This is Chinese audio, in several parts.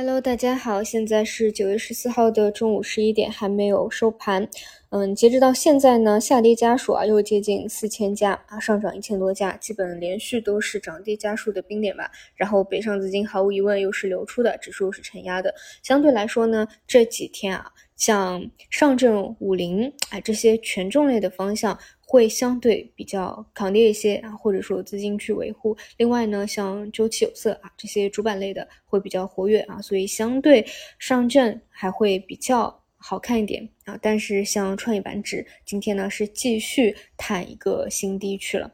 Hello，大家好，现在是九月十四号的中午十一点，还没有收盘。嗯，截止到现在呢，下跌家数啊又接近四千家啊，上涨一千多家，基本连续都是涨跌家数的冰点吧。然后北上资金毫无疑问又是流出的，指数是承压的。相对来说呢，这几天啊，像上证五零啊这些权重类的方向。会相对比较抗跌一些啊，或者说资金去维护。另外呢，像周期有色啊这些主板类的会比较活跃啊，所以相对上证还会比较好看一点啊。但是像创业板指今天呢是继续探一个新低去了，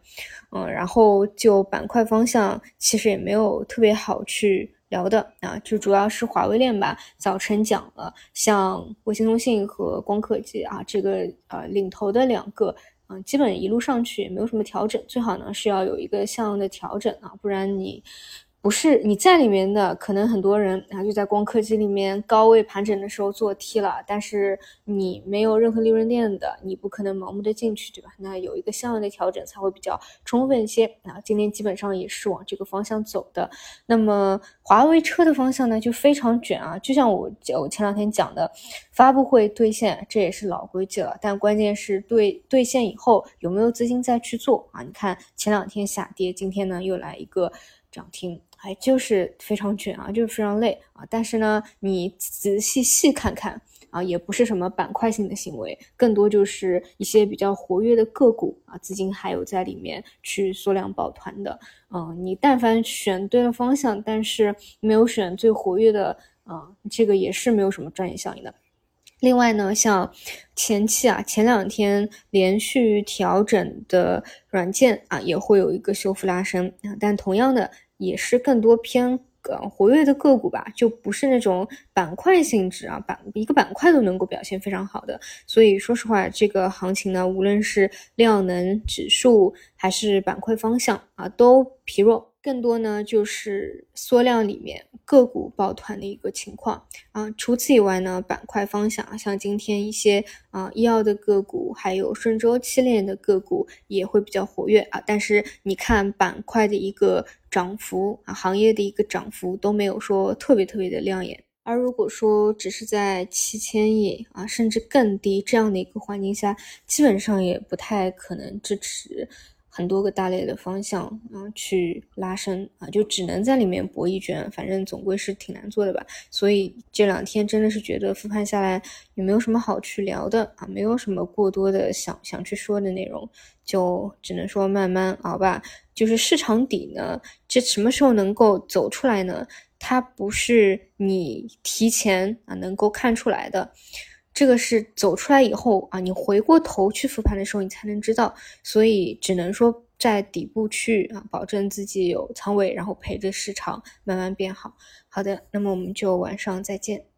嗯，然后就板块方向其实也没有特别好去聊的啊，就主要是华为链吧。早晨讲了，像卫星通信和光刻机啊这个呃领头的两个。嗯，基本一路上去也没有什么调整，最好呢是要有一个向的调整啊，不然你。不是你在里面的，可能很多人啊就在光刻机里面高位盘整的时候做 T 了，但是你没有任何利润链的，你不可能盲目的进去，对吧？那有一个相应的调整才会比较充分一些啊。今天基本上也是往这个方向走的。那么华为车的方向呢就非常卷啊，就像我我前两天讲的，发布会兑现这也是老规矩了，但关键是兑兑现以后有没有资金再去做啊？你看前两天下跌，今天呢又来一个涨停。哎，就是非常卷啊，就是非常累啊。但是呢，你仔细细看看啊，也不是什么板块性的行为，更多就是一些比较活跃的个股啊，资金还有在里面去缩量抱团的。嗯，你但凡选对了方向，但是没有选最活跃的啊，这个也是没有什么专业效应的。另外呢，像前期啊，前两天连续调整的软件啊，也会有一个修复拉升啊，但同样的。也是更多偏呃活跃的个股吧，就不是那种板块性质啊，板一个板块都能够表现非常好的。所以说实话，这个行情呢，无论是量能指数还是板块方向啊，都疲弱。更多呢就是缩量里面个股抱团的一个情况啊。除此以外呢，板块方向像今天一些啊医药的个股，还有顺周期链的个股也会比较活跃啊。但是你看板块的一个涨幅啊，行业的一个涨幅都没有说特别特别的亮眼。而如果说只是在七千亿啊，甚至更低这样的一个环境下，基本上也不太可能支持。很多个大类的方向啊，去拉伸啊，就只能在里面搏一卷，反正总归是挺难做的吧。所以这两天真的是觉得复盘下来也没有什么好去聊的啊，没有什么过多的想想去说的内容，就只能说慢慢熬吧。就是市场底呢，这什么时候能够走出来呢？它不是你提前啊能够看出来的。这个是走出来以后啊，你回过头去复盘的时候，你才能知道，所以只能说在底部去啊，保证自己有仓位，然后陪着市场慢慢变好。好的，那么我们就晚上再见。